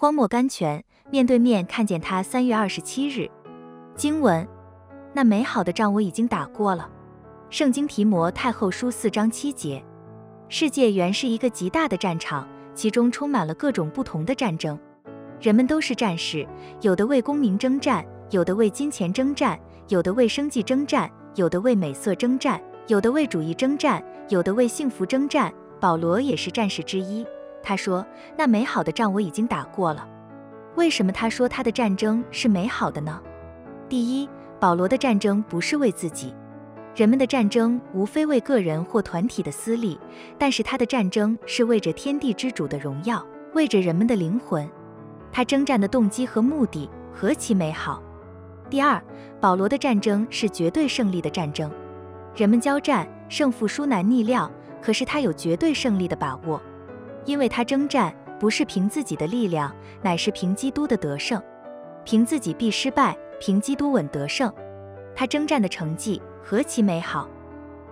荒漠甘泉，面对面看见他。三月二十七日，经文：那美好的仗我已经打过了。圣经提摩太后书四章七节。世界原是一个极大的战场，其中充满了各种不同的战争。人们都是战士，有的为功名征战，有的为金钱征战，有的为生计征战，有的为美色征战，有的为主义征战，有的为幸福征战。保罗也是战士之一。他说：“那美好的仗我已经打过了。”为什么他说他的战争是美好的呢？第一，保罗的战争不是为自己。人们的战争无非为个人或团体的私利，但是他的战争是为着天地之主的荣耀，为着人们的灵魂。他征战的动机和目的何其美好！第二，保罗的战争是绝对胜利的战争。人们交战，胜负殊难逆料，可是他有绝对胜利的把握，因为他征战不是凭自己的力量，乃是凭基督的得胜。凭自己必失败，凭基督稳得胜。他征战的成绩。何其美好！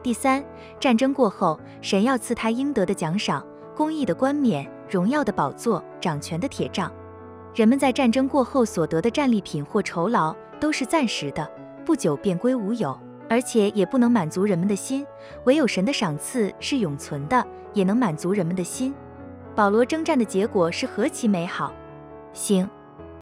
第三，战争过后，神要赐他应得的奖赏，公义的冠冕，荣耀的宝座，掌权的铁杖。人们在战争过后所得的战利品或酬劳，都是暂时的，不久便归无有，而且也不能满足人们的心。唯有神的赏赐是永存的，也能满足人们的心。保罗征战的结果是何其美好！行。